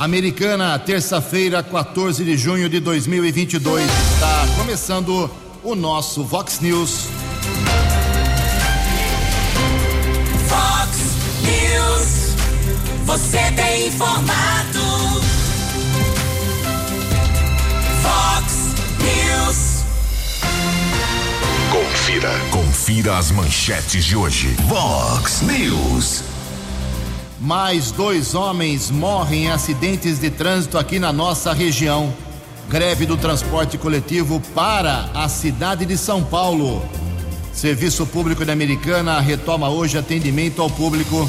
Americana, terça-feira, 14 de junho de 2022. Está começando o nosso Vox News. Vox News. Você tem informado. Vox News. Confira. Confira as manchetes de hoje. Vox News. Mais dois homens morrem em acidentes de trânsito aqui na nossa região. Greve do transporte coletivo para a cidade de São Paulo. Serviço Público da Americana retoma hoje atendimento ao público.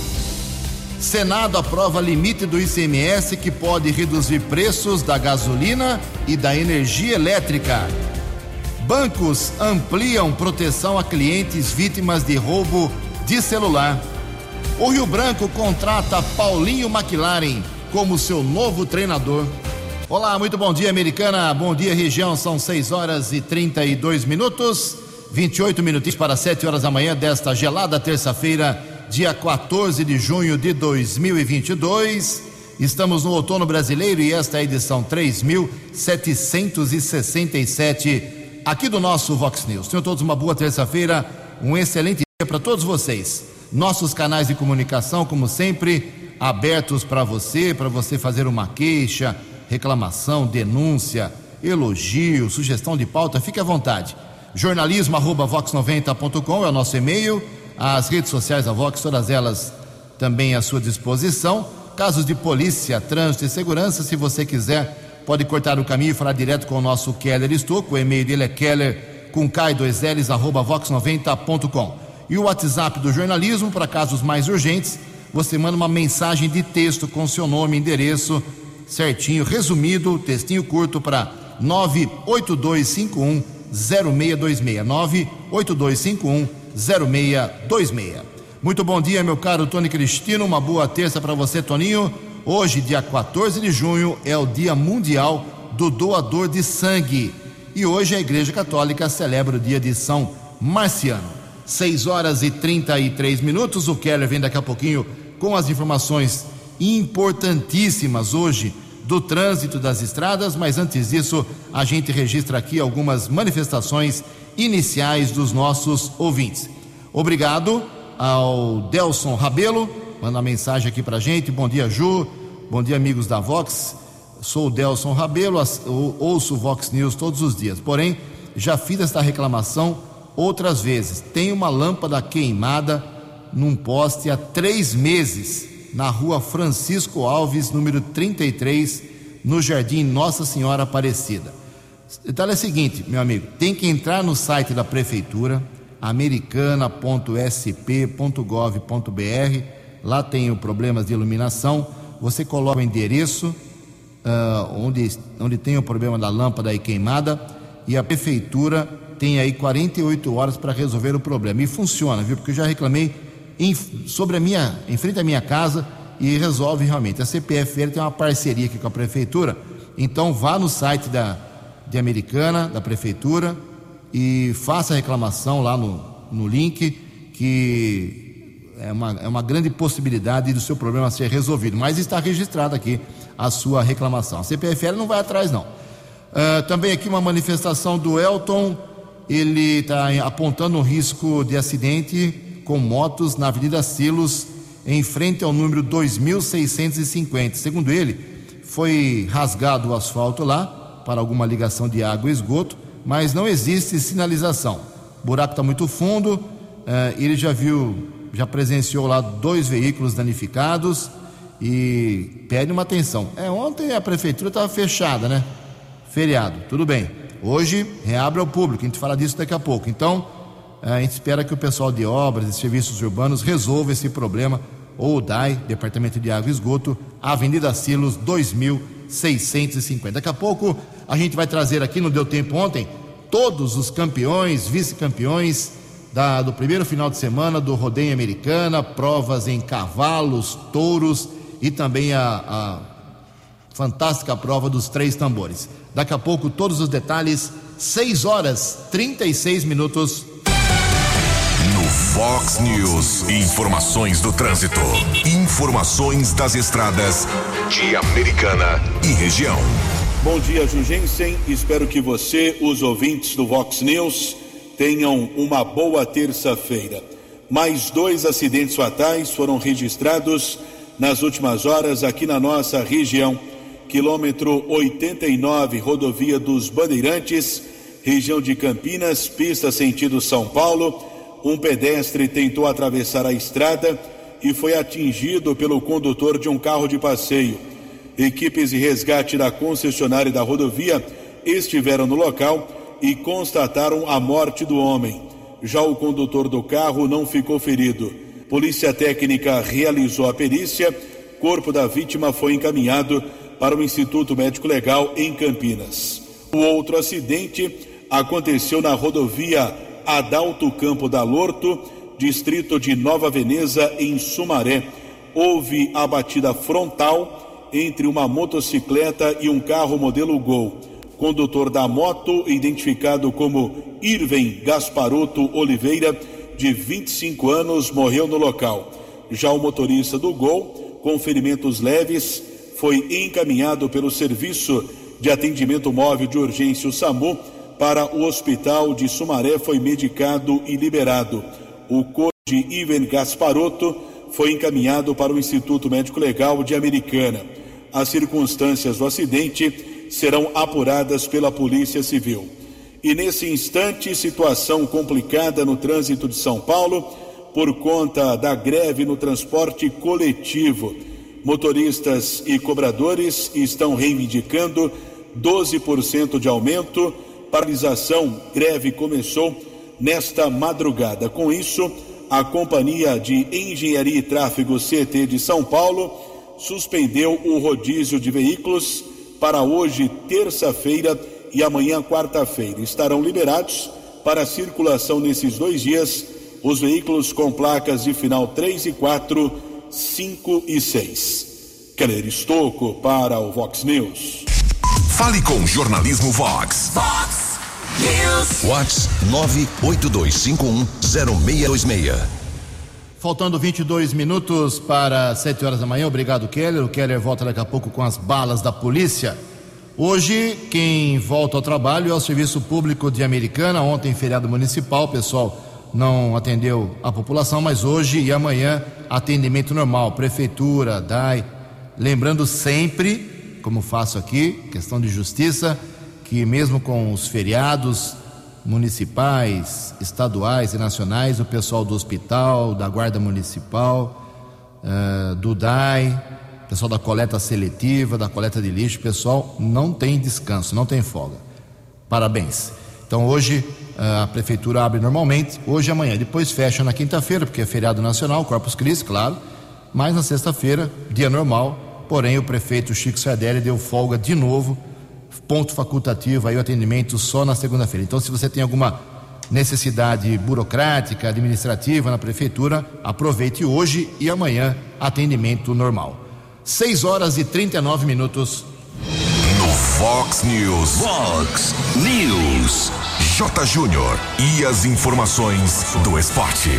Senado aprova limite do ICMS que pode reduzir preços da gasolina e da energia elétrica. Bancos ampliam proteção a clientes vítimas de roubo de celular. O Rio Branco contrata Paulinho McLaren como seu novo treinador. Olá, muito bom dia, americana. Bom dia, região. São 6 horas e 32 minutos. 28 minutinhos para 7 horas da manhã desta gelada terça-feira, dia 14 de junho de 2022. Estamos no outono brasileiro e esta é a edição 3767 aqui do nosso Vox News. Tenham todos uma boa terça-feira, um excelente dia para todos vocês. Nossos canais de comunicação, como sempre, abertos para você, para você fazer uma queixa, reclamação, denúncia, elogio, sugestão de pauta, fique à vontade. Jornalismo arroba vox90.com é o nosso e-mail. As redes sociais da Vox, todas elas também à sua disposição. Casos de polícia, trânsito e segurança, se você quiser, pode cortar o caminho e falar direto com o nosso Keller Estouco. O e-mail dele é keller com K2Ls arroba vox90.com. E o WhatsApp do jornalismo, para casos mais urgentes, você manda uma mensagem de texto com seu nome, endereço certinho, resumido, textinho curto para 98251 0626. 98251 0626. Muito bom dia, meu caro Tony Cristino. Uma boa terça para você, Toninho. Hoje, dia 14 de junho, é o Dia Mundial do Doador de Sangue. E hoje a Igreja Católica celebra o dia de São Marciano. 6 horas e 33 minutos. O Keller vem daqui a pouquinho com as informações importantíssimas hoje do trânsito das estradas, mas antes disso, a gente registra aqui algumas manifestações iniciais dos nossos ouvintes. Obrigado ao Delson Rabelo, manda mensagem aqui pra gente. Bom dia, Ju. Bom dia, amigos da Vox. Sou o Delson Rabelo, ouço o Vox News todos os dias. Porém, já fiz esta reclamação outras vezes. Tem uma lâmpada queimada num poste há três meses na rua Francisco Alves, número 33, no Jardim Nossa Senhora Aparecida. O detalhe é o seguinte, meu amigo: tem que entrar no site da prefeitura, americana.sp.gov.br. Lá tem o problemas de iluminação. Você coloca o endereço uh, onde, onde tem o problema da lâmpada aí queimada e a prefeitura tem aí 48 horas para resolver o problema. E funciona, viu? Porque eu já reclamei em, sobre a minha, em frente à minha casa e resolve realmente. A CPFL tem uma parceria aqui com a prefeitura, então vá no site da de Americana, da prefeitura, e faça a reclamação lá no, no link, que é uma, é uma grande possibilidade do seu problema ser resolvido. Mas está registrado aqui a sua reclamação. A CPFL não vai atrás, não. Uh, também aqui uma manifestação do Elton, ele está apontando um risco de acidente com motos na Avenida Silos, em frente ao número 2650. Segundo ele, foi rasgado o asfalto lá para alguma ligação de água e esgoto, mas não existe sinalização. O buraco está muito fundo. Uh, ele já viu, já presenciou lá dois veículos danificados e pede uma atenção. É, ontem a prefeitura estava fechada, né? Feriado, tudo bem. Hoje reabre ao público, a gente fala disso daqui a pouco. Então, a gente espera que o pessoal de obras e serviços urbanos resolva esse problema, ou o DAI, Departamento de Água e Esgoto, Avenida Silos 2650. Daqui a pouco a gente vai trazer aqui, não deu tempo ontem, todos os campeões, vice-campeões do primeiro final de semana do Rodeio Americana, provas em cavalos, touros e também a, a fantástica prova dos três tambores. Daqui a pouco todos os detalhes, 6 horas 36 minutos Fox News. Informações do trânsito. Informações das estradas de Americana e região. Bom dia, Jugensen. Espero que você, os ouvintes do Vox News, tenham uma boa terça-feira. Mais dois acidentes fatais foram registrados nas últimas horas aqui na nossa região. Quilômetro 89, rodovia dos Bandeirantes, região de Campinas, pista sentido São Paulo. Um pedestre tentou atravessar a estrada e foi atingido pelo condutor de um carro de passeio. Equipes de resgate da concessionária da rodovia estiveram no local e constataram a morte do homem. Já o condutor do carro não ficou ferido. Polícia Técnica realizou a perícia. Corpo da vítima foi encaminhado para o Instituto Médico Legal em Campinas. O outro acidente aconteceu na rodovia Adalto Campo da Lorto, distrito de Nova Veneza, em Sumaré. Houve a batida frontal entre uma motocicleta e um carro modelo Gol. Condutor da moto, identificado como Irvem Gasparoto Oliveira, de 25 anos, morreu no local. Já o motorista do Gol, com ferimentos leves, foi encaminhado pelo Serviço de Atendimento Móvel de Urgência, o SAMU, para o Hospital de Sumaré, foi medicado e liberado. O corpo de Ivan Gasparotto foi encaminhado para o Instituto Médico Legal de Americana. As circunstâncias do acidente serão apuradas pela Polícia Civil. E nesse instante, situação complicada no trânsito de São Paulo por conta da greve no transporte coletivo. Motoristas e cobradores estão reivindicando 12% de aumento. Paralisação, greve começou nesta madrugada. Com isso, a Companhia de Engenharia e Tráfego CT de São Paulo suspendeu o rodízio de veículos para hoje, terça-feira e amanhã, quarta-feira. Estarão liberados para circulação nesses dois dias os veículos com placas de final 3 e 4, 5 e 6. Keller Estocco para o Vox News. Fale com Jornalismo Vox. Fox News. Vox 982510626. Faltando 22 minutos para 7 horas da manhã. Obrigado, Keller. O Keller volta daqui a pouco com as balas da polícia. Hoje, quem volta ao trabalho é o Serviço Público de Americana. Ontem, feriado municipal, o pessoal não atendeu a população, mas hoje e amanhã, atendimento normal. Prefeitura, DAI. Lembrando sempre, como faço aqui, questão de justiça, que mesmo com os feriados municipais, estaduais e nacionais, o pessoal do hospital, da Guarda Municipal, eh, do DAI, pessoal da coleta seletiva, da coleta de lixo, pessoal não tem descanso, não tem folga. Parabéns. Então hoje a prefeitura abre normalmente, hoje e amanhã. Depois fecha na quinta-feira, porque é feriado nacional, Corpus Christi, claro. Mas na sexta-feira, dia normal. Porém, o prefeito Chico Sardelli deu folga de novo, ponto facultativo aí o atendimento só na segunda-feira. Então, se você tem alguma necessidade burocrática, administrativa na prefeitura, aproveite hoje e amanhã atendimento normal. 6 horas e 39 minutos. No Fox News. Fox News. Júnior. E as informações do esporte.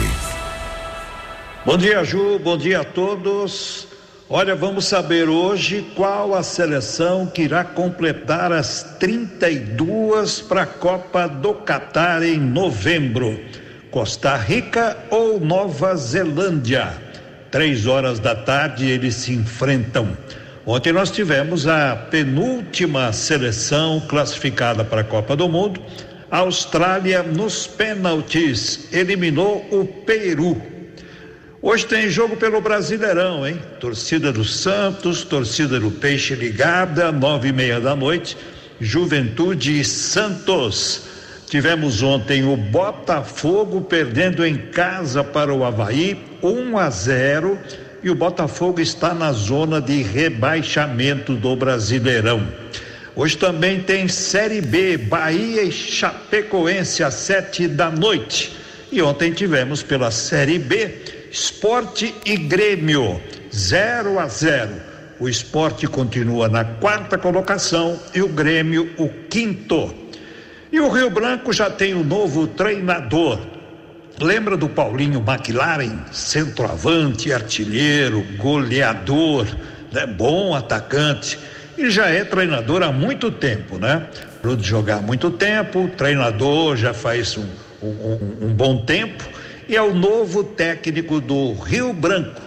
Bom dia, Ju. Bom dia a todos. Olha, vamos saber hoje qual a seleção que irá completar as 32 para a Copa do Catar em novembro. Costa Rica ou Nova Zelândia? Três horas da tarde eles se enfrentam. Ontem nós tivemos a penúltima seleção classificada para a Copa do Mundo. A Austrália, nos pênaltis, eliminou o Peru. Hoje tem jogo pelo Brasileirão, hein? Torcida do Santos, torcida do Peixe ligada, nove e meia da noite. Juventude e Santos. Tivemos ontem o Botafogo perdendo em casa para o Havaí, 1 a 0 e o Botafogo está na zona de rebaixamento do Brasileirão. Hoje também tem Série B, Bahia e Chapecoense às sete da noite. E ontem tivemos pela Série B, Esporte e Grêmio, 0 a 0. O esporte continua na quarta colocação e o Grêmio o quinto. E o Rio Branco já tem um novo treinador. Lembra do Paulinho McLaren, centroavante, artilheiro, goleador, né? bom atacante e já é treinador há muito tempo, né? Parou de jogar há muito tempo, treinador já faz um, um, um bom tempo e é o novo técnico do Rio Branco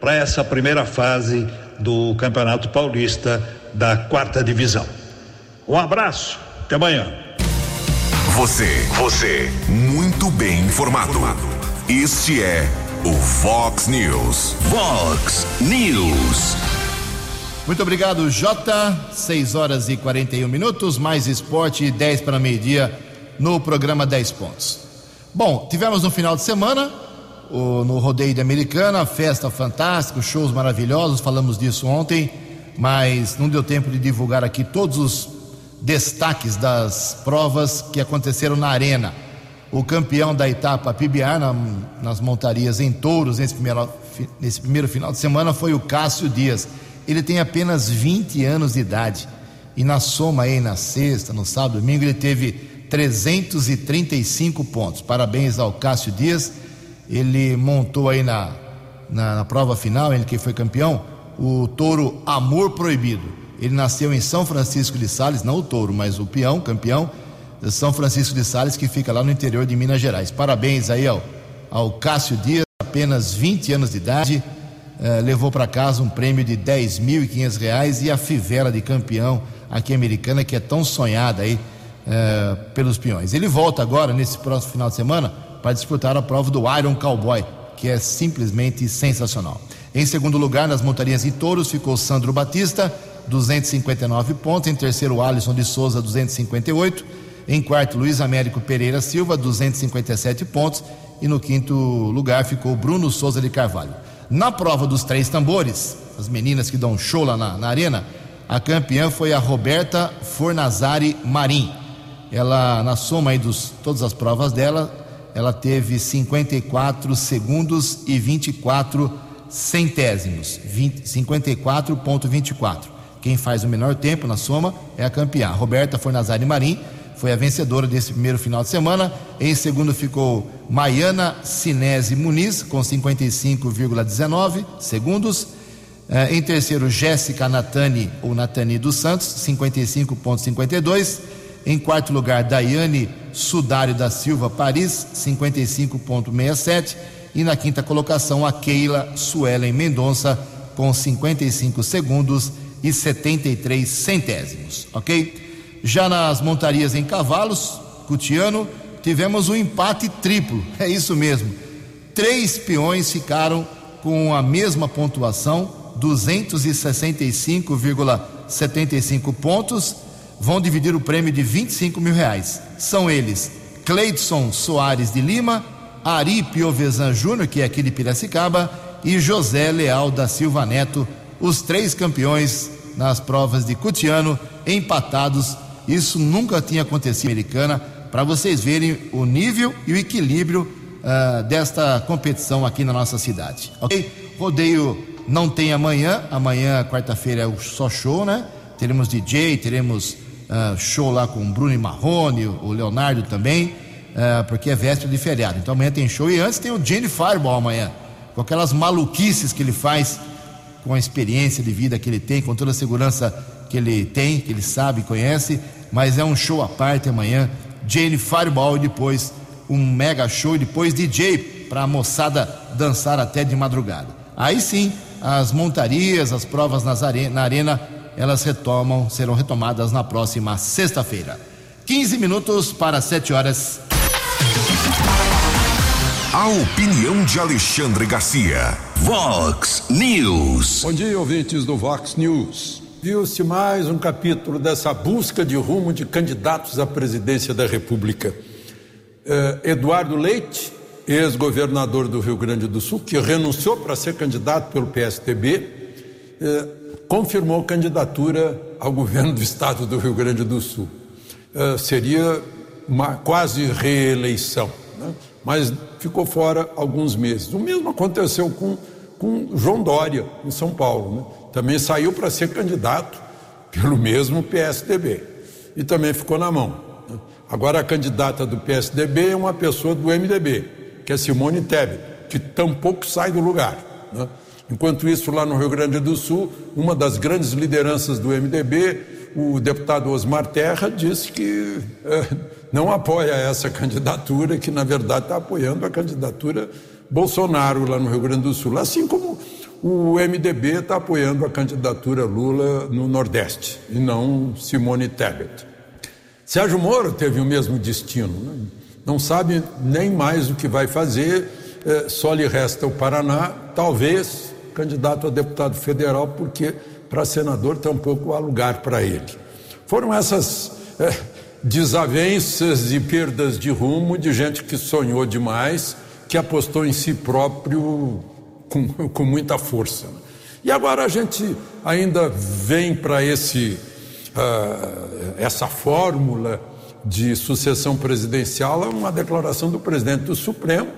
para essa primeira fase do Campeonato Paulista da quarta divisão. Um abraço, até amanhã. Você, você, muito bem informado. Este é o Fox News. Fox News. Muito obrigado, Jota. 6 horas e 41 minutos, mais esporte, 10 para meio-dia no programa 10 pontos. Bom, tivemos no final de semana o, no rodeio de Americana, festa fantástica, shows maravilhosos, falamos disso ontem, mas não deu tempo de divulgar aqui todos os destaques das provas que aconteceram na arena. O campeão da etapa PBR na, nas montarias em touros nesse primeiro, nesse primeiro final de semana foi o Cássio Dias ele tem apenas 20 anos de idade. E na soma aí, na sexta, no sábado, domingo, ele teve 335 pontos. Parabéns ao Cássio Dias. Ele montou aí na, na, na prova final, ele que foi campeão, o touro Amor Proibido. Ele nasceu em São Francisco de Sales, não o touro, mas o peão, campeão, São Francisco de Sales, que fica lá no interior de Minas Gerais. Parabéns aí ao, ao Cássio Dias, apenas 20 anos de idade eh, levou para casa um prêmio de 10.500 reais e a fivela de campeão aqui americana que é tão sonhada aí eh, pelos peões. Ele volta agora nesse próximo final de semana para disputar a prova do Iron Cowboy, que é simplesmente sensacional. Em segundo lugar, nas montarias e touros, ficou Sandro Batista, 259 pontos. Em terceiro, Alisson de Souza, 258. Em quarto, Luiz Américo Pereira Silva, 257 pontos. E no quinto lugar ficou Bruno Souza de Carvalho. Na prova dos três tambores, as meninas que dão show lá na, na arena, a campeã foi a Roberta Fornazari Marim. Ela, na soma aí dos todas as provas dela, ela teve 54 segundos e 24 centésimos, 54.24. Quem faz o menor tempo na soma é a campeã, Roberta Fornazari Marim foi a vencedora desse primeiro final de semana. Em segundo ficou Maiana Sinese Muniz, com 55,19 segundos. Eh, em terceiro, Jéssica Natani, ou Natani dos Santos, 55,52. Em quarto lugar, Daiane Sudário da Silva Paris, 55,67. E na quinta colocação, a Keila Suelen Mendonça, com 55 segundos e 73 centésimos. Ok? Já nas montarias em cavalos, Cutiano, tivemos um empate triplo. É isso mesmo. Três peões ficaram com a mesma pontuação, 265,75 pontos. Vão dividir o prêmio de 25 mil reais. São eles Cleidson Soares de Lima, Ari Piovesan Júnior, que é aqui de Piracicaba, e José Leal da Silva Neto, os três campeões nas provas de Cutiano, empatados isso nunca tinha acontecido Americana, para vocês verem o nível e o equilíbrio uh, desta competição aqui na nossa cidade. Ok? Rodeio não tem amanhã, amanhã, quarta-feira, é só show, né? Teremos DJ, teremos uh, show lá com o Bruno Marrone, o Leonardo também, uh, porque é véspera de feriado. Então amanhã tem show e antes tem o Jenny Fireball amanhã, com aquelas maluquices que ele faz, com a experiência de vida que ele tem, com toda a segurança que ele tem, que ele sabe, conhece mas é um show à parte amanhã. Jane Fireball e depois um mega show e depois DJ para a moçada dançar até de madrugada. Aí sim, as montarias, as provas are na arena, elas retomam, serão retomadas na próxima sexta-feira. 15 minutos para 7 horas. A opinião de Alexandre Garcia. Vox News. Bom dia, ouvintes do Vox News viu-se mais um capítulo dessa busca de rumo de candidatos à presidência da República. Eh, Eduardo Leite, ex-governador do Rio Grande do Sul, que renunciou para ser candidato pelo PSTB, eh, confirmou candidatura ao governo do estado do Rio Grande do Sul. Eh, seria uma quase reeleição, né? mas ficou fora alguns meses. O mesmo aconteceu com, com João Dória, em São Paulo. Né? Também saiu para ser candidato pelo mesmo PSDB e também ficou na mão. Agora a candidata do PSDB é uma pessoa do MDB, que é Simone Tebet, que tampouco sai do lugar. Né? Enquanto isso, lá no Rio Grande do Sul, uma das grandes lideranças do MDB, o deputado Osmar Terra, disse que é, não apoia essa candidatura, que na verdade está apoiando a candidatura Bolsonaro lá no Rio Grande do Sul, assim como o MDB está apoiando a candidatura Lula no Nordeste e não Simone Tebet. Sérgio Moro teve o mesmo destino, né? não sabe nem mais o que vai fazer, é, só lhe resta o Paraná, talvez candidato a deputado federal, porque para senador tampouco há lugar para ele. Foram essas é, desavenças e perdas de rumo de gente que sonhou demais, que apostou em si próprio com, com muita força. E agora a gente ainda vem para esse uh, essa fórmula de sucessão presidencial, uma declaração do presidente do Supremo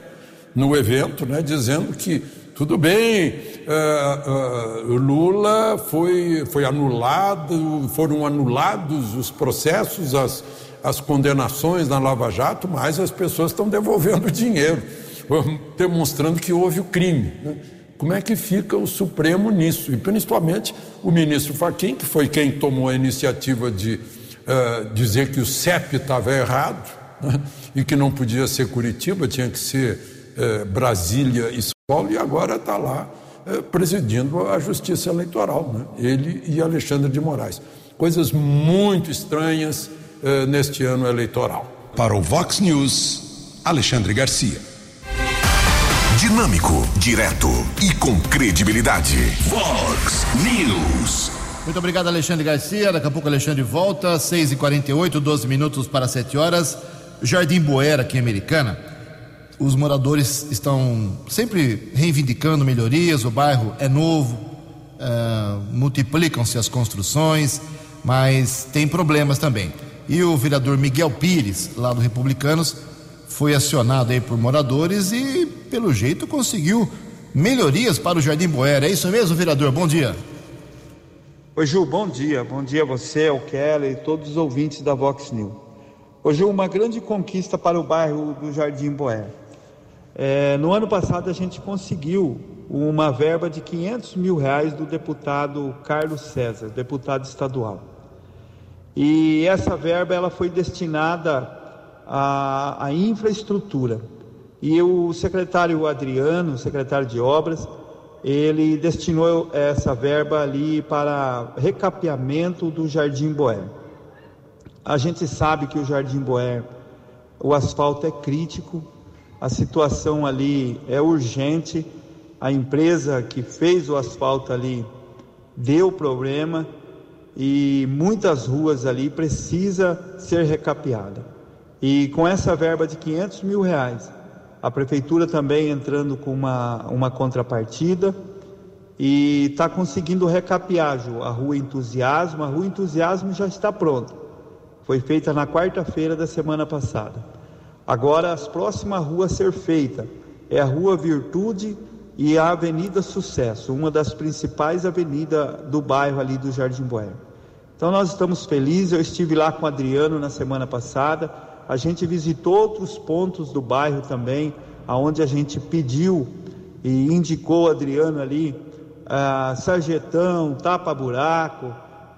no evento, né, dizendo que tudo bem, uh, uh, Lula foi, foi anulado, foram anulados os processos, as, as condenações na Lava Jato, mas as pessoas estão devolvendo dinheiro, demonstrando que houve o crime. Né? Como é que fica o Supremo nisso? E principalmente o ministro Fachin, que foi quem tomou a iniciativa de uh, dizer que o CEP estava errado né? e que não podia ser Curitiba, tinha que ser Brasília e Paulo e agora está lá eh, presidindo a Justiça Eleitoral, né? ele e Alexandre de Moraes. Coisas muito estranhas neste ano eleitoral. Para o Vox News, Alexandre Garcia. Dinâmico, direto e com credibilidade. Vox News. Muito obrigado, Alexandre Garcia. Daqui a pouco, Alexandre volta. 6h48, 12 minutos para 7 horas. Jardim Boera, aqui em Americana os moradores estão sempre reivindicando melhorias, o bairro é novo, uh, multiplicam-se as construções, mas tem problemas também. E o vereador Miguel Pires, lá do Republicanos, foi acionado aí por moradores e, pelo jeito, conseguiu melhorias para o Jardim Boera. É isso mesmo, vereador? Bom dia. Oi, Ju, bom dia. Bom dia a você, ao Kelly e todos os ouvintes da Vox News. Hoje uma grande conquista para o bairro do Jardim Boera. É, no ano passado a gente conseguiu uma verba de 500 mil reais do deputado Carlos César, deputado estadual. E essa verba ela foi destinada à, à infraestrutura. E o secretário Adriano, secretário de obras, ele destinou essa verba ali para recapeamento do Jardim Boé. A gente sabe que o Jardim Boé, o asfalto é crítico, a situação ali é urgente. A empresa que fez o asfalto ali deu problema e muitas ruas ali precisa ser recapeada. E com essa verba de 500 mil reais, a prefeitura também entrando com uma, uma contrapartida e está conseguindo recapear Ju, a rua Entusiasmo. A rua Entusiasmo já está pronta. Foi feita na quarta-feira da semana passada. Agora, as próximas ruas a ser feita é a Rua Virtude e a Avenida Sucesso, uma das principais avenidas do bairro ali do Jardim Boêmio. Então nós estamos felizes, eu estive lá com o Adriano na semana passada, a gente visitou outros pontos do bairro também, aonde a gente pediu e indicou Adriano ali, uh, Sarjetão, Tapa Buraco,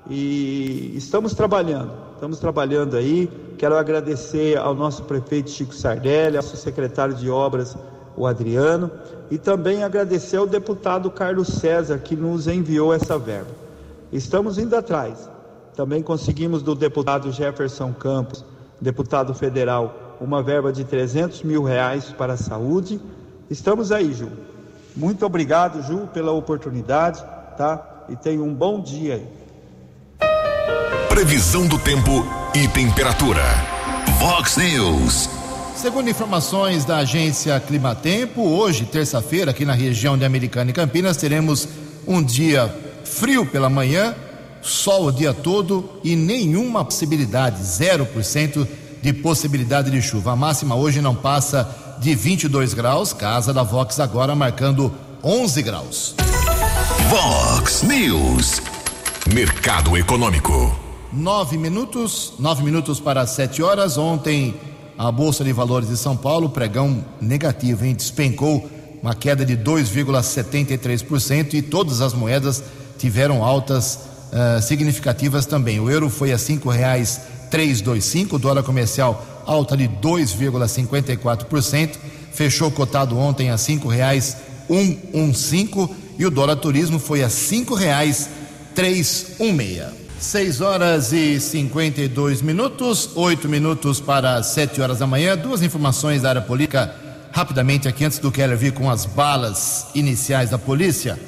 e estamos trabalhando, estamos trabalhando aí. Quero agradecer ao nosso prefeito Chico Sardelli, ao nosso secretário de obras, o Adriano, e também agradecer ao deputado Carlos César, que nos enviou essa verba. Estamos indo atrás. Também conseguimos do deputado Jefferson Campos, deputado federal, uma verba de 300 mil reais para a saúde. Estamos aí, Ju. Muito obrigado, Ju, pela oportunidade, tá? E tenha um bom dia aí. Previsão do tempo e temperatura. Vox News. Segundo informações da agência Climatempo, hoje, terça-feira, aqui na região de Americana e Campinas, teremos um dia frio pela manhã, sol o dia todo e nenhuma possibilidade, 0% de possibilidade de chuva. A máxima hoje não passa de 22 graus, casa da Vox agora marcando 11 graus. Vox News. Mercado Econômico. Nove minutos, nove minutos para sete horas. Ontem a Bolsa de Valores de São Paulo, pregão negativo, hein? Despencou uma queda de 2,73% e todas as moedas tiveram altas uh, significativas também. O euro foi a cinco reais 325, o dólar comercial alta de 2,54%, fechou cotado ontem a cinco reais 115 e o dólar turismo foi a cinco reais 316. 6 horas e 52 minutos, 8 minutos para 7 horas da manhã. Duas informações da área política, rapidamente aqui, antes do Keller vir com as balas iniciais da polícia.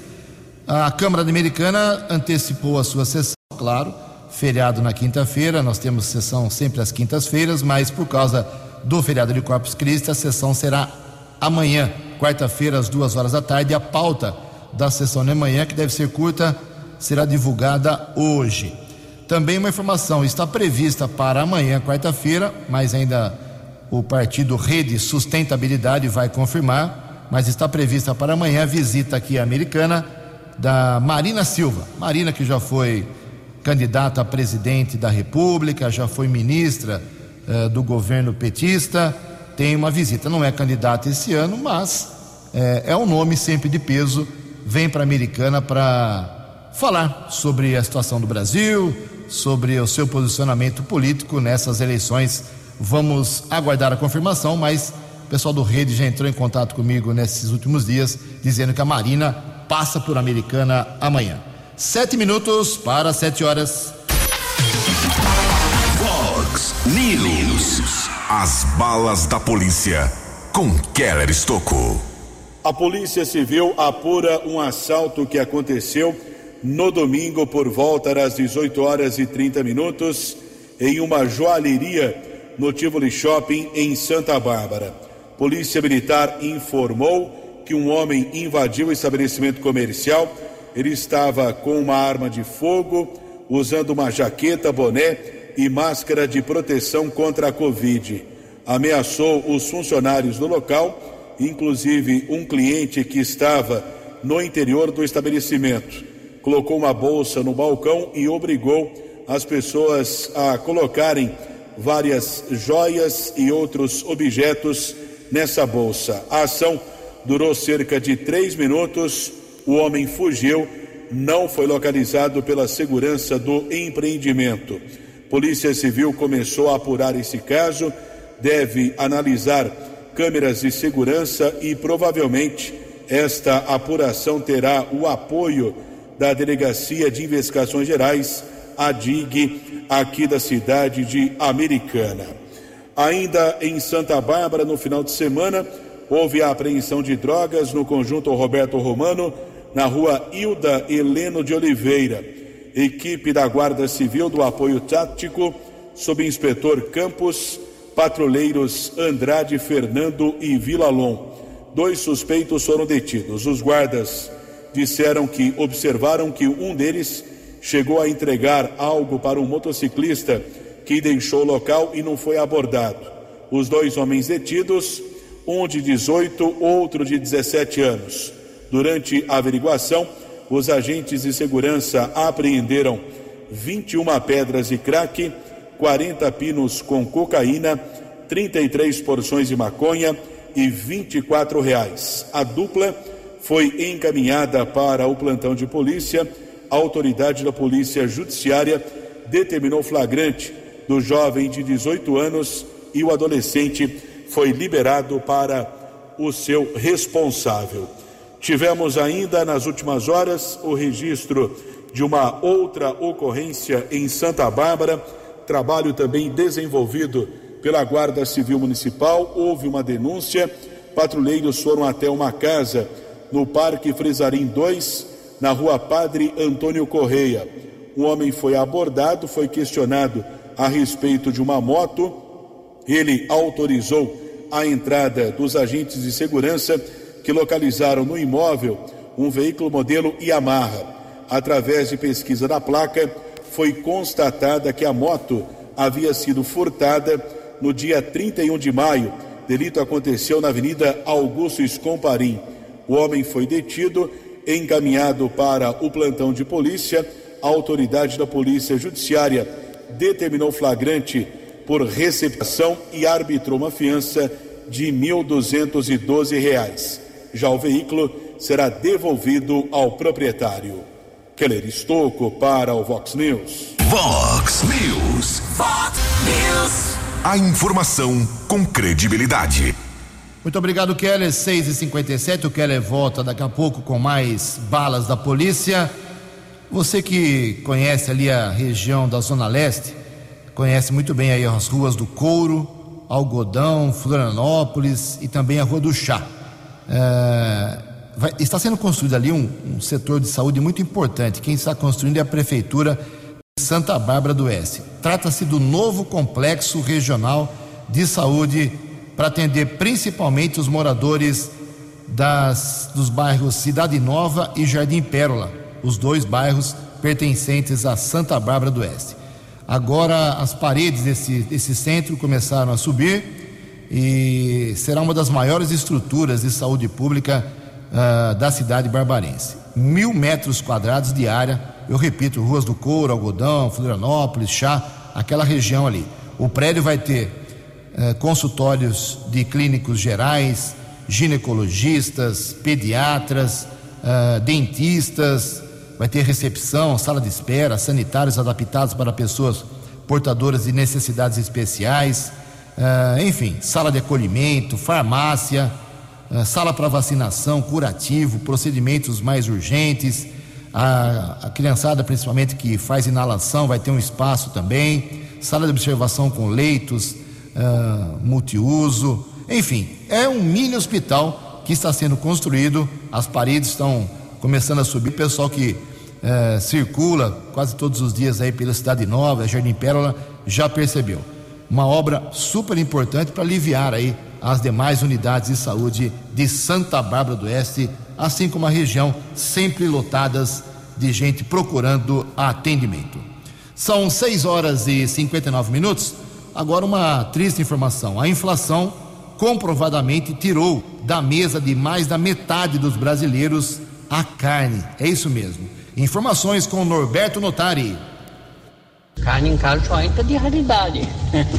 A Câmara Americana antecipou a sua sessão, claro, feriado na quinta-feira, nós temos sessão sempre às quintas-feiras, mas por causa do feriado de Corpus Christi, a sessão será amanhã, quarta-feira, às duas horas da tarde. A pauta da sessão de manhã, que deve ser curta, será divulgada hoje. Também uma informação está prevista para amanhã, quarta-feira, mas ainda o partido Rede Sustentabilidade vai confirmar, mas está prevista para amanhã a visita aqui americana da Marina Silva. Marina que já foi candidata a presidente da República, já foi ministra eh, do governo petista, tem uma visita. Não é candidata esse ano, mas eh, é um nome sempre de peso. Vem para a Americana para falar sobre a situação do Brasil, sobre o seu posicionamento político nessas eleições. Vamos aguardar a confirmação, mas o pessoal do Rede já entrou em contato comigo nesses últimos dias, dizendo que a Marina passa por Americana amanhã. Sete minutos para sete horas. Fox News. As balas da polícia com Keller Estocou. A Polícia Civil apura um assalto que aconteceu no domingo por volta das 18 horas e 30 minutos em uma joalheria no Tivoli Shopping em Santa Bárbara. Polícia Militar informou que um homem invadiu o estabelecimento comercial. Ele estava com uma arma de fogo, usando uma jaqueta, boné e máscara de proteção contra a Covid. Ameaçou os funcionários do local, inclusive um cliente que estava no interior do estabelecimento colocou uma bolsa no balcão e obrigou as pessoas a colocarem várias joias e outros objetos nessa bolsa. A ação durou cerca de três minutos. O homem fugiu, não foi localizado pela segurança do empreendimento. Polícia Civil começou a apurar esse caso, deve analisar câmeras de segurança e provavelmente esta apuração terá o apoio da Delegacia de Investigações Gerais, a DIG, aqui da cidade de Americana. Ainda em Santa Bárbara, no final de semana, houve a apreensão de drogas no conjunto Roberto Romano, na rua Hilda Heleno de Oliveira. Equipe da Guarda Civil do Apoio Tático, sob inspetor Campos, patrulheiros Andrade, Fernando e Vilalon. Dois suspeitos foram detidos. Os guardas disseram que observaram que um deles chegou a entregar algo para um motociclista que deixou o local e não foi abordado. Os dois homens detidos, um de 18, outro de 17 anos. Durante a averiguação, os agentes de segurança apreenderam 21 pedras de crack, 40 pinos com cocaína, 33 porções de maconha e 24 reais. A dupla foi encaminhada para o plantão de polícia. A autoridade da Polícia Judiciária determinou flagrante do jovem de 18 anos e o adolescente foi liberado para o seu responsável. Tivemos ainda nas últimas horas o registro de uma outra ocorrência em Santa Bárbara, trabalho também desenvolvido pela Guarda Civil Municipal. Houve uma denúncia, patrulheiros foram até uma casa no Parque Frisarim 2, na rua Padre Antônio Correia. Um homem foi abordado, foi questionado a respeito de uma moto. Ele autorizou a entrada dos agentes de segurança que localizaram no imóvel um veículo modelo Yamaha. Através de pesquisa da placa, foi constatada que a moto havia sido furtada no dia 31 de maio. Delito aconteceu na Avenida Augusto Escomparim. O homem foi detido, encaminhado para o plantão de polícia. A autoridade da Polícia Judiciária determinou flagrante por recepção e arbitrou uma fiança de R$ 1.212. Já o veículo será devolvido ao proprietário. Keller Estocco para o Vox News. Vox News. Vox News. A informação com credibilidade. Muito obrigado, Keller. 6 e 57 O Keller volta daqui a pouco com mais balas da polícia. Você que conhece ali a região da Zona Leste, conhece muito bem aí as ruas do Couro, Algodão, Florianópolis e também a Rua do Chá. É, vai, está sendo construído ali um, um, setor de saúde muito importante. Quem está construindo é a Prefeitura de Santa Bárbara do Oeste. Trata-se do novo complexo regional de saúde para atender principalmente os moradores das, dos bairros Cidade Nova e Jardim Pérola, os dois bairros pertencentes a Santa Bárbara do Oeste. Agora as paredes desse, desse centro começaram a subir e será uma das maiores estruturas de saúde pública uh, da cidade barbarense. Mil metros quadrados de área, eu repito, ruas do couro, algodão, Florianópolis, chá, aquela região ali. O prédio vai ter uh, consultórios de clínicos gerais, ginecologistas, pediatras, uh, dentistas, vai ter recepção, sala de espera, sanitários adaptados para pessoas portadoras de necessidades especiais, uh, enfim, sala de acolhimento, farmácia, uh, sala para vacinação, curativo, procedimentos mais urgentes. A, a criançada, principalmente que faz inalação, vai ter um espaço também. Sala de observação com leitos, uh, multiuso. Enfim, é um mini hospital que está sendo construído. As paredes estão começando a subir. Pessoal que é, circula quase todos os dias aí pela Cidade Nova, Jardim Pérola, já percebeu. Uma obra super importante para aliviar aí as demais unidades de saúde de Santa Bárbara do Oeste, assim como a região, sempre lotadas de gente procurando atendimento. São 6 horas e 59 minutos. Agora, uma triste informação: a inflação comprovadamente tirou da mesa de mais da metade dos brasileiros a carne. É isso mesmo. Informações com Norberto Notari. Carne em casa só entra de raridade.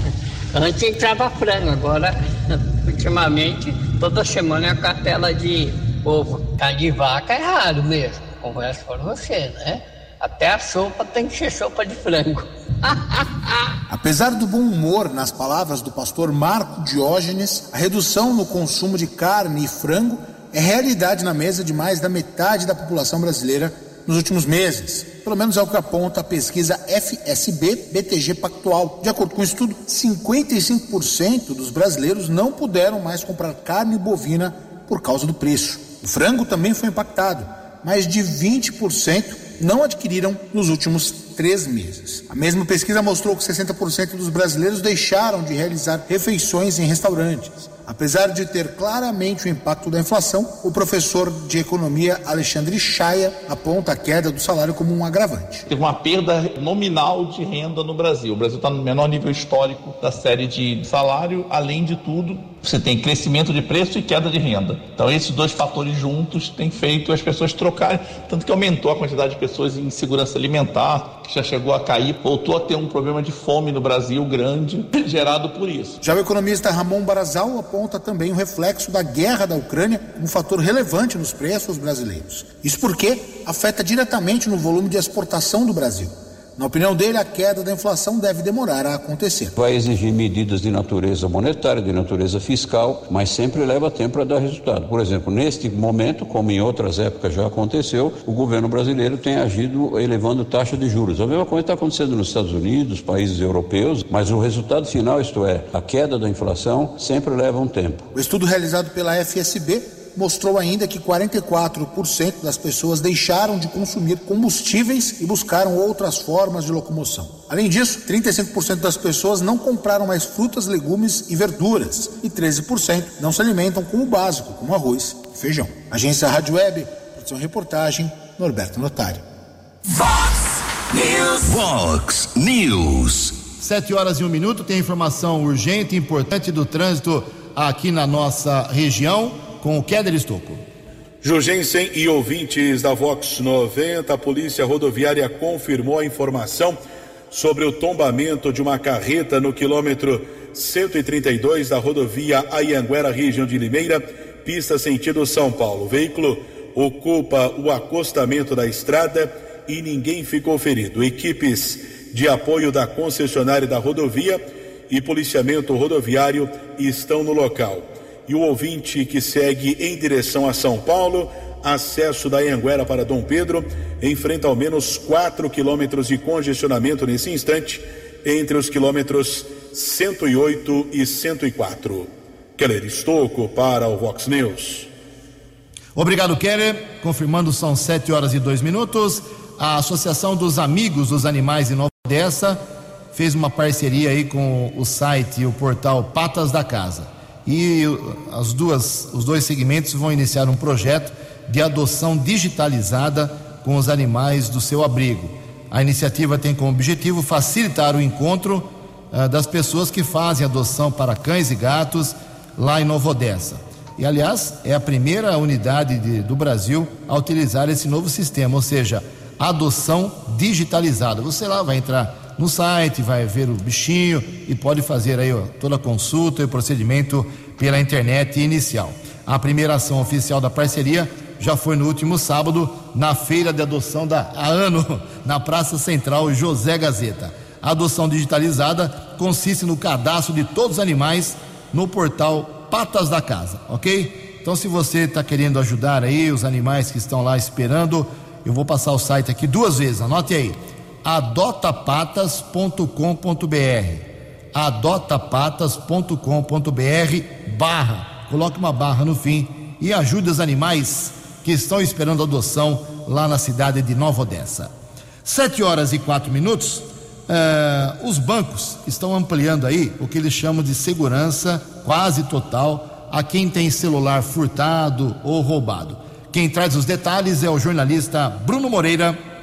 Antes entrava frango, agora, ultimamente, toda semana é a cartela de ovo. Carne de vaca é raro mesmo. Converso com você, né? Até a sopa tem que ser sopa de frango. Apesar do bom humor nas palavras do pastor Marco Diógenes, a redução no consumo de carne e frango é realidade na mesa de mais da metade da população brasileira nos últimos meses. Pelo menos é o que aponta a pesquisa FSB BTG Pactual. De acordo com o estudo, 55% dos brasileiros não puderam mais comprar carne bovina por causa do preço. O frango também foi impactado. Mais de 20% não adquiriram nos últimos três meses. A mesma pesquisa mostrou que 60% dos brasileiros deixaram de realizar refeições em restaurantes. Apesar de ter claramente o impacto da inflação, o professor de economia Alexandre Chaia aponta a queda do salário como um agravante. Teve uma perda nominal de renda no Brasil. O Brasil está no menor nível histórico da série de salário. Além de tudo, você tem crescimento de preço e queda de renda. Então, esses dois fatores juntos têm feito as pessoas trocarem. Tanto que aumentou a quantidade de pessoas em insegurança alimentar, que já chegou a cair, voltou a ter um problema de fome no Brasil grande, gerado por isso. Já o economista Ramon Barazal aponta também o reflexo da guerra da Ucrânia como um fator relevante nos preços brasileiros. Isso porque afeta diretamente no volume de exportação do Brasil. Na opinião dele, a queda da inflação deve demorar a acontecer. Vai exigir medidas de natureza monetária, de natureza fiscal, mas sempre leva tempo para dar resultado. Por exemplo, neste momento, como em outras épocas já aconteceu, o governo brasileiro tem agido elevando taxa de juros. A mesma coisa está acontecendo nos Estados Unidos, países europeus, mas o resultado final, isto é, a queda da inflação, sempre leva um tempo. O estudo realizado pela FSB mostrou ainda que 44% das pessoas deixaram de consumir combustíveis e buscaram outras formas de locomoção. Além disso, 35% das pessoas não compraram mais frutas, legumes e verduras e 13% não se alimentam com o básico, como arroz e feijão. Agência Rádio Web, produção e reportagem, Norberto Notário. Fox News. Fox News. Sete horas e um minuto, tem informação urgente e importante do trânsito aqui na nossa região com o Keller Estocco. Jurgensen e ouvintes da Vox 90, a Polícia Rodoviária confirmou a informação sobre o tombamento de uma carreta no quilômetro 132 da rodovia Ayanguera, região de Limeira, pista sentido São Paulo. O veículo ocupa o acostamento da estrada e ninguém ficou ferido. Equipes de apoio da concessionária da rodovia e policiamento rodoviário estão no local. E o ouvinte que segue em direção a São Paulo, acesso da Anguera para Dom Pedro, enfrenta ao menos 4 quilômetros de congestionamento nesse instante, entre os quilômetros 108 e 104. Keller Estocco para o Vox News. Obrigado, Keller. Confirmando, são 7 horas e 2 minutos. A Associação dos Amigos dos Animais de Nova Odessa fez uma parceria aí com o site e o portal Patas da Casa. E as duas, os dois segmentos vão iniciar um projeto de adoção digitalizada com os animais do seu abrigo. A iniciativa tem como objetivo facilitar o encontro uh, das pessoas que fazem adoção para cães e gatos lá em Nova Odessa. E, aliás, é a primeira unidade de, do Brasil a utilizar esse novo sistema, ou seja, adoção digitalizada. Você lá vai entrar no site, vai ver o bichinho e pode fazer aí ó, toda a consulta e o procedimento pela internet inicial. A primeira ação oficial da parceria já foi no último sábado na feira de adoção da ano na Praça Central José Gazeta. A adoção digitalizada consiste no cadastro de todos os animais no portal Patas da Casa, ok? Então, se você está querendo ajudar aí os animais que estão lá esperando, eu vou passar o site aqui duas vezes, anote aí: adotapatas.com.br. adotapatas.com.br barra, coloque uma barra no fim e ajude os animais que estão esperando adoção lá na cidade de Nova Odessa. Sete horas e quatro minutos. Uh, os bancos estão ampliando aí o que eles chamam de segurança quase total a quem tem celular furtado ou roubado. Quem traz os detalhes é o jornalista Bruno Moreira.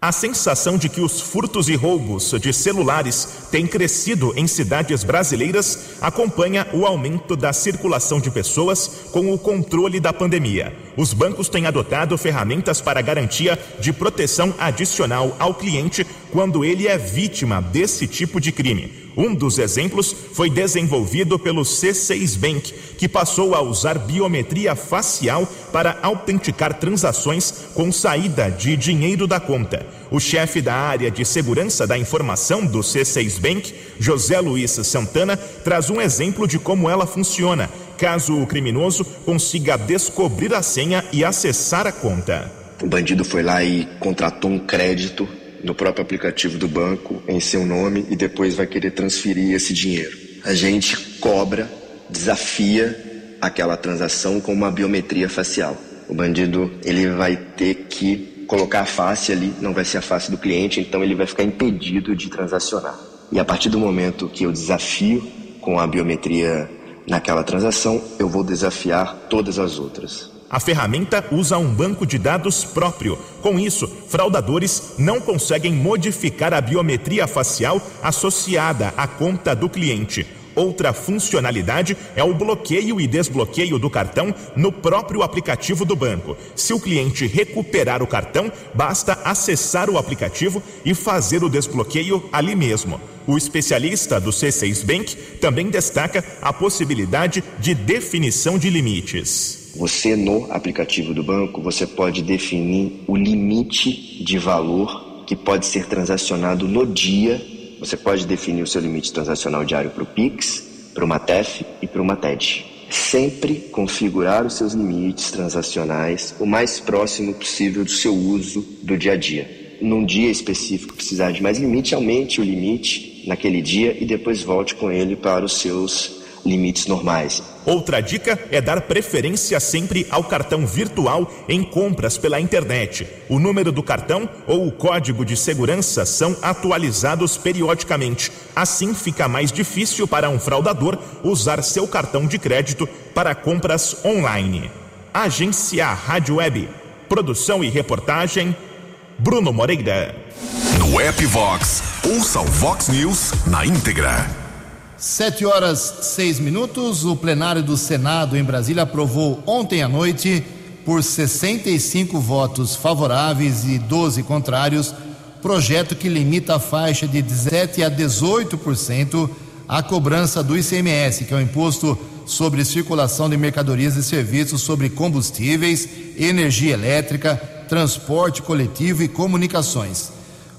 A sensação de que os furtos e roubos de celulares têm crescido em cidades brasileiras acompanha o aumento da circulação de pessoas com o controle da pandemia. Os bancos têm adotado ferramentas para garantia de proteção adicional ao cliente quando ele é vítima desse tipo de crime. Um dos exemplos foi desenvolvido pelo C6 Bank, que passou a usar biometria facial para autenticar transações com saída de dinheiro da conta. O chefe da área de segurança da informação do C6 Bank, José Luiz Santana, traz um exemplo de como ela funciona, caso o criminoso consiga descobrir a senha e acessar a conta. O bandido foi lá e contratou um crédito no próprio aplicativo do banco em seu nome e depois vai querer transferir esse dinheiro. A gente cobra, desafia aquela transação com uma biometria facial. O bandido ele vai ter que colocar a face ali, não vai ser a face do cliente, então ele vai ficar impedido de transacionar. E a partir do momento que eu desafio com a biometria naquela transação, eu vou desafiar todas as outras. A ferramenta usa um banco de dados próprio. Com isso, fraudadores não conseguem modificar a biometria facial associada à conta do cliente. Outra funcionalidade é o bloqueio e desbloqueio do cartão no próprio aplicativo do banco. Se o cliente recuperar o cartão, basta acessar o aplicativo e fazer o desbloqueio ali mesmo. O especialista do C6 Bank também destaca a possibilidade de definição de limites. Você no aplicativo do banco, você pode definir o limite de valor que pode ser transacionado no dia. Você pode definir o seu limite transacional diário para o Pix, para o Matef e para o Mated. Sempre configurar os seus limites transacionais o mais próximo possível do seu uso do dia a dia. Num dia específico precisar de mais limite, aumente o limite naquele dia e depois volte com ele para os seus limites normais. Outra dica é dar preferência sempre ao cartão virtual em compras pela internet. O número do cartão ou o código de segurança são atualizados periodicamente. Assim fica mais difícil para um fraudador usar seu cartão de crédito para compras online. Agência Rádio Web. Produção e reportagem Bruno Moreira. No app Vox, ouça o Vox News na íntegra. Sete horas seis minutos. O plenário do Senado em Brasília aprovou ontem à noite, por 65 votos favoráveis e 12 contrários, projeto que limita a faixa de 17 a 18% a cobrança do ICMS, que é o imposto sobre circulação de mercadorias e serviços sobre combustíveis, energia elétrica, transporte coletivo e comunicações.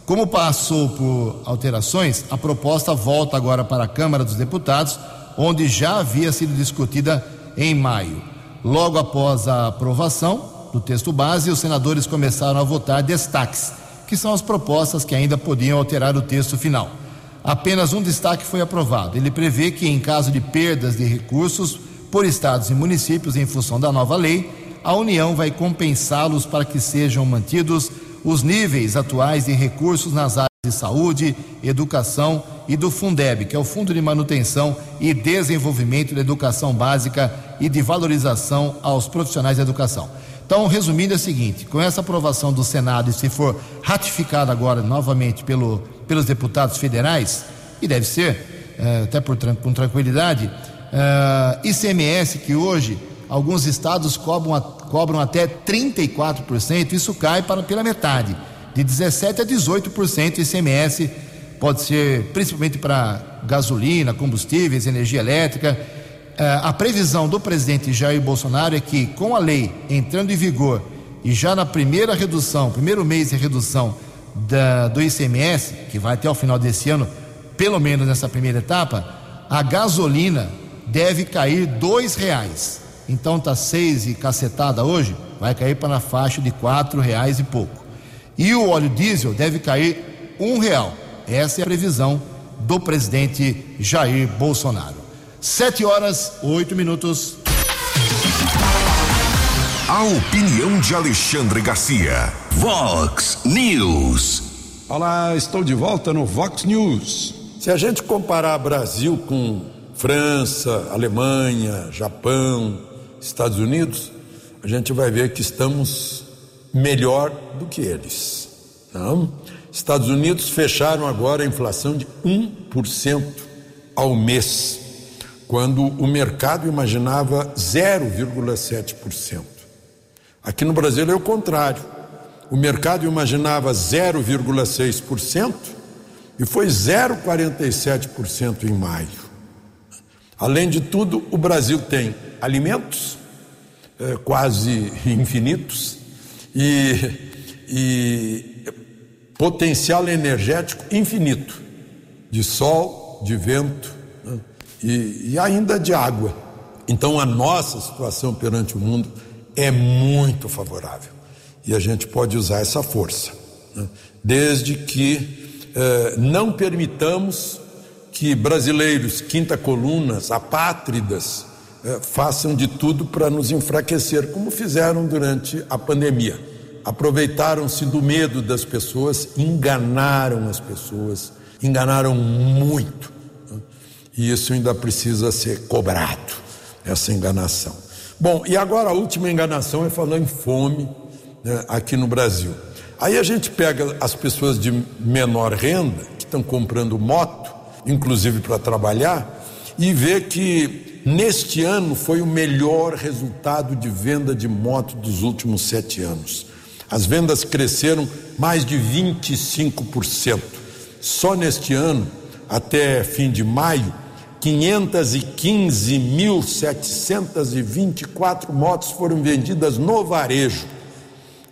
Como passou por alterações, a proposta volta agora para a Câmara dos Deputados, onde já havia sido discutida em maio. Logo após a aprovação do texto base, os senadores começaram a votar destaques, que são as propostas que ainda podiam alterar o texto final. Apenas um destaque foi aprovado. Ele prevê que, em caso de perdas de recursos por estados e municípios em função da nova lei, a União vai compensá-los para que sejam mantidos os níveis atuais de recursos nas áreas de saúde, educação e do Fundeb, que é o Fundo de Manutenção e Desenvolvimento da Educação Básica e de Valorização aos Profissionais da Educação. Então, resumindo, é o seguinte: com essa aprovação do Senado, e se for ratificada agora novamente pelo, pelos deputados federais, e deve ser, é, até por, com tranquilidade, é, ICMS, que hoje alguns estados cobram, cobram até 34%, isso cai para pela metade, de 17% a 18% ICMS, pode ser principalmente para gasolina, combustíveis, energia elétrica. Eh, a previsão do presidente Jair Bolsonaro é que, com a lei entrando em vigor e já na primeira redução, primeiro mês de redução da, do ICMS, que vai até o final desse ano, pelo menos nessa primeira etapa, a gasolina deve cair dois reais. Então tá seis e cacetada hoje, vai cair para na faixa de quatro reais e pouco. E o óleo diesel deve cair um real. Essa é a previsão do presidente Jair Bolsonaro. Sete horas, oito minutos. A opinião de Alexandre Garcia. Vox News. Olá, estou de volta no Vox News. Se a gente comparar Brasil com França, Alemanha, Japão, Estados Unidos, a gente vai ver que estamos melhor do que eles. Não? Estados Unidos fecharam agora a inflação de 1% ao mês, quando o mercado imaginava 0,7%. Aqui no Brasil é o contrário. O mercado imaginava 0,6% e foi 0,47% em maio. Além de tudo, o Brasil tem alimentos é, quase infinitos e, e potencial energético infinito de sol, de vento né, e, e ainda de água. Então, a nossa situação perante o mundo é muito favorável e a gente pode usar essa força, né, desde que eh, não permitamos que brasileiros, quinta colunas, apátridas, façam de tudo para nos enfraquecer, como fizeram durante a pandemia. Aproveitaram-se do medo das pessoas, enganaram as pessoas, enganaram muito. Né? E isso ainda precisa ser cobrado, essa enganação. Bom, e agora a última enganação é falando em fome né, aqui no Brasil. Aí a gente pega as pessoas de menor renda, que estão comprando moto, inclusive para trabalhar, e vê que neste ano foi o melhor resultado de venda de moto dos últimos sete anos. As vendas cresceram mais de 25%. Só neste ano, até fim de maio, 515.724 motos foram vendidas no varejo.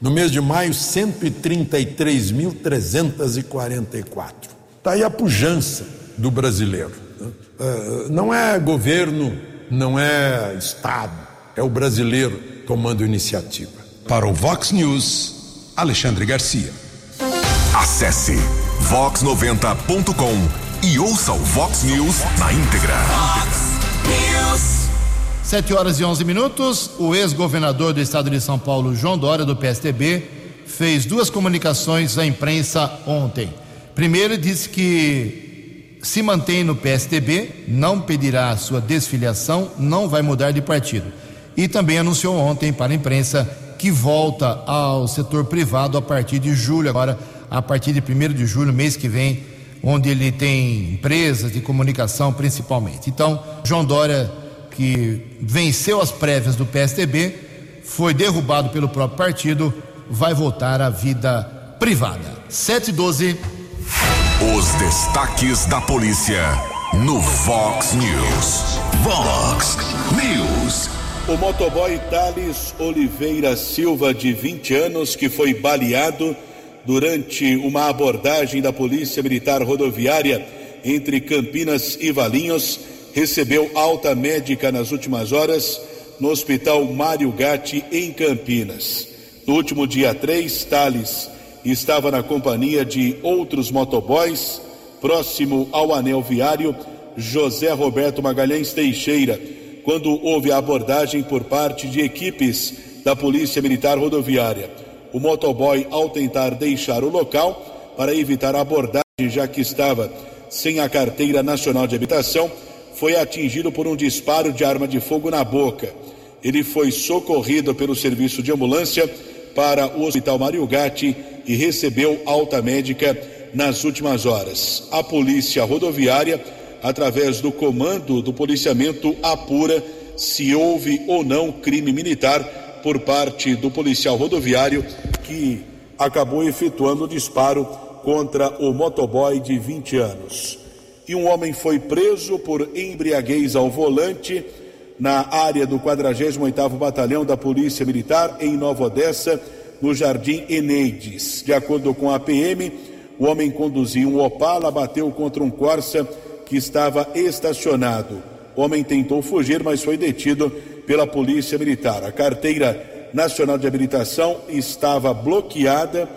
No mês de maio, 133.344. Está aí a pujança do brasileiro. É, não é governo, não é Estado, é o brasileiro tomando iniciativa. Para o Vox News, Alexandre Garcia. Acesse vox90.com e ouça o Vox News na íntegra. News. 7 horas e 11 minutos. O ex-governador do estado de São Paulo, João Dória, do PSDB, fez duas comunicações à imprensa ontem. Primeiro, disse que se mantém no PSDB, não pedirá sua desfiliação, não vai mudar de partido. E também anunciou ontem para a imprensa que volta ao setor privado a partir de julho, agora a partir de 1 de julho, mês que vem, onde ele tem empresas de comunicação principalmente. Então, João Dória, que venceu as prévias do PSDB, foi derrubado pelo próprio partido, vai voltar à vida privada. 712. Os destaques da polícia no Vox News. Vox News. O motoboy Thales Oliveira Silva, de 20 anos, que foi baleado durante uma abordagem da Polícia Militar Rodoviária entre Campinas e Valinhos, recebeu alta médica nas últimas horas no Hospital Mário Gatti, em Campinas. No último dia 3, Thales estava na companhia de outros motoboys próximo ao anel viário José Roberto Magalhães Teixeira, quando houve a abordagem por parte de equipes da Polícia Militar Rodoviária. O motoboy, ao tentar deixar o local para evitar a abordagem, já que estava sem a carteira nacional de habitação, foi atingido por um disparo de arma de fogo na boca. Ele foi socorrido pelo serviço de ambulância para o Hospital Mário Gatti e recebeu alta médica nas últimas horas. A Polícia Rodoviária, através do comando do policiamento, apura se houve ou não crime militar por parte do policial rodoviário que acabou efetuando o disparo contra o motoboy de 20 anos. E um homem foi preso por embriaguez ao volante na área do 48º Batalhão da Polícia Militar em Nova Odessa, no Jardim Eneides. De acordo com a PM, o homem conduzia um Opala, bateu contra um Corsa que estava estacionado. O homem tentou fugir, mas foi detido pela Polícia Militar. A carteira nacional de habilitação estava bloqueada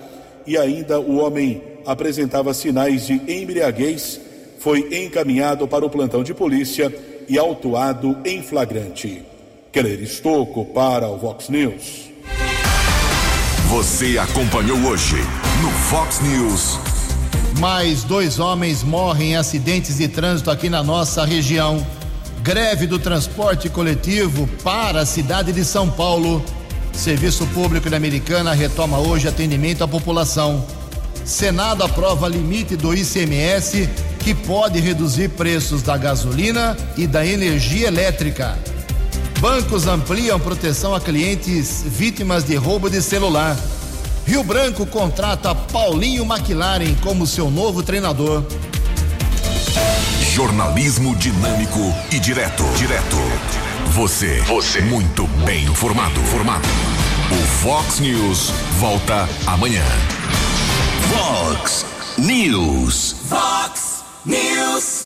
e ainda o homem apresentava sinais de embriaguez. Foi encaminhado para o plantão de polícia e autuado em flagrante. Keller Estocco para o Vox News. Você acompanhou hoje no Fox News. Mais dois homens morrem em acidentes de trânsito aqui na nossa região. Greve do transporte coletivo para a cidade de São Paulo. Serviço Público da Americana retoma hoje atendimento à população. Senado aprova limite do ICMS que pode reduzir preços da gasolina e da energia elétrica. Bancos ampliam proteção a clientes vítimas de roubo de celular. Rio Branco contrata Paulinho McLaren como seu novo treinador. Jornalismo dinâmico e direto. Direto. Você. Você. Muito bem informado. Formado. O Fox News volta amanhã. Fox News. Fox News.